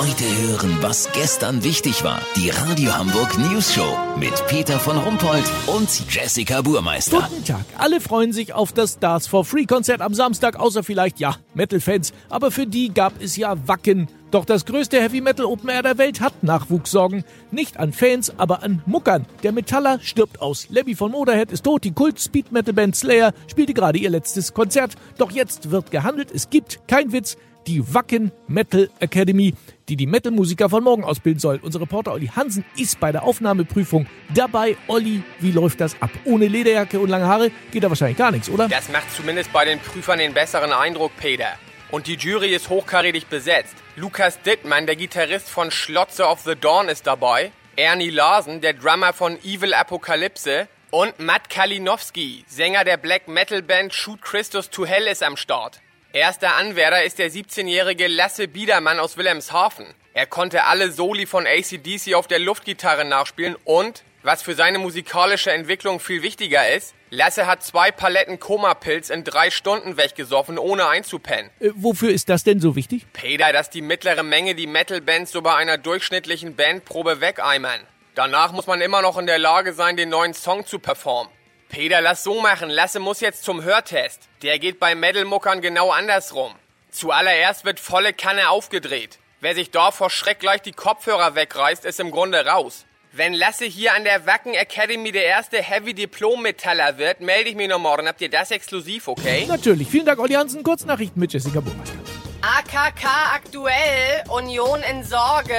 Heute hören, was gestern wichtig war. Die Radio Hamburg News Show mit Peter von Rumpold und Jessica Burmeister. Guten Tag. Alle freuen sich auf das Stars for Free Konzert am Samstag, außer vielleicht, ja, Metal-Fans. Aber für die gab es ja Wacken. Doch das größte Heavy Metal Open Air der Welt hat Nachwuchssorgen. Nicht an Fans, aber an Muckern. Der Metaller stirbt aus. Lebby von Motorhead ist tot. Die Kult Speed Metal Band Slayer spielte gerade ihr letztes Konzert. Doch jetzt wird gehandelt. Es gibt, kein Witz, die Wacken Metal Academy, die die Metal-Musiker von morgen ausbilden soll. Unser Reporter Olli Hansen ist bei der Aufnahmeprüfung dabei. Olli, wie läuft das ab? Ohne Lederjacke und lange Haare geht da wahrscheinlich gar nichts, oder? Das macht zumindest bei den Prüfern den besseren Eindruck, Peter. Und die Jury ist hochkarätig besetzt. Lukas Dittmann, der Gitarrist von Schlotze of the Dawn, ist dabei. Ernie Larsen, der Drummer von Evil Apokalypse. Und Matt Kalinowski, Sänger der Black Metal Band Shoot Christus to Hell, ist am Start. Erster Anwärter ist der 17-jährige Lasse Biedermann aus Wilhelmshaven. Er konnte alle Soli von ACDC auf der Luftgitarre nachspielen und, was für seine musikalische Entwicklung viel wichtiger ist, Lasse hat zwei Paletten Koma-Pilz in drei Stunden weggesoffen, ohne einzupennen. Äh, wofür ist das denn so wichtig? Peter, dass die mittlere Menge die Metal-Bands so bei einer durchschnittlichen Bandprobe wegeimern. Danach muss man immer noch in der Lage sein, den neuen Song zu performen. Peter, lass so machen. Lasse muss jetzt zum Hörtest. Der geht bei Metal-Muckern genau andersrum. Zuallererst wird volle Kanne aufgedreht. Wer sich da vor Schreck gleich die Kopfhörer wegreißt, ist im Grunde raus. Wenn Lasse hier an der Wacken Academy der erste Heavy Diplom Metaller wird, melde ich mich noch morgen. Habt ihr das exklusiv, okay? Natürlich. Vielen Dank, Olli Hansen. Kurznachrichten mit Jessica Burmeister. AKK aktuell, Union in Sorge.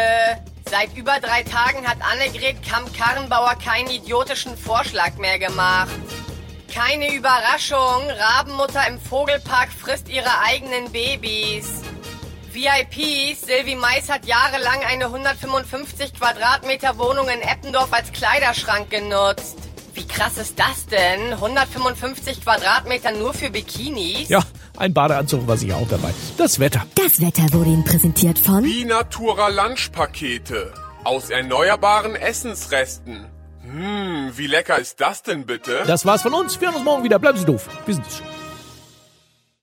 Seit über drei Tagen hat Annegret Kamp-Karrenbauer keinen idiotischen Vorschlag mehr gemacht. Keine Überraschung, Rabenmutter im Vogelpark frisst ihre eigenen Babys. VIPs, Sylvie Mais hat jahrelang eine 155 Quadratmeter Wohnung in Eppendorf als Kleiderschrank genutzt. Wie krass ist das denn? 155 Quadratmeter nur für Bikinis? Ja, ein Badeanzug war sicher auch dabei. Das Wetter. Das Wetter wurde Ihnen präsentiert von Binatura Lunchpakete aus erneuerbaren Essensresten. Hm, wie lecker ist das denn bitte? Das war's von uns. Wir hören uns morgen wieder. Bleiben Sie doof. Wir sind es schon.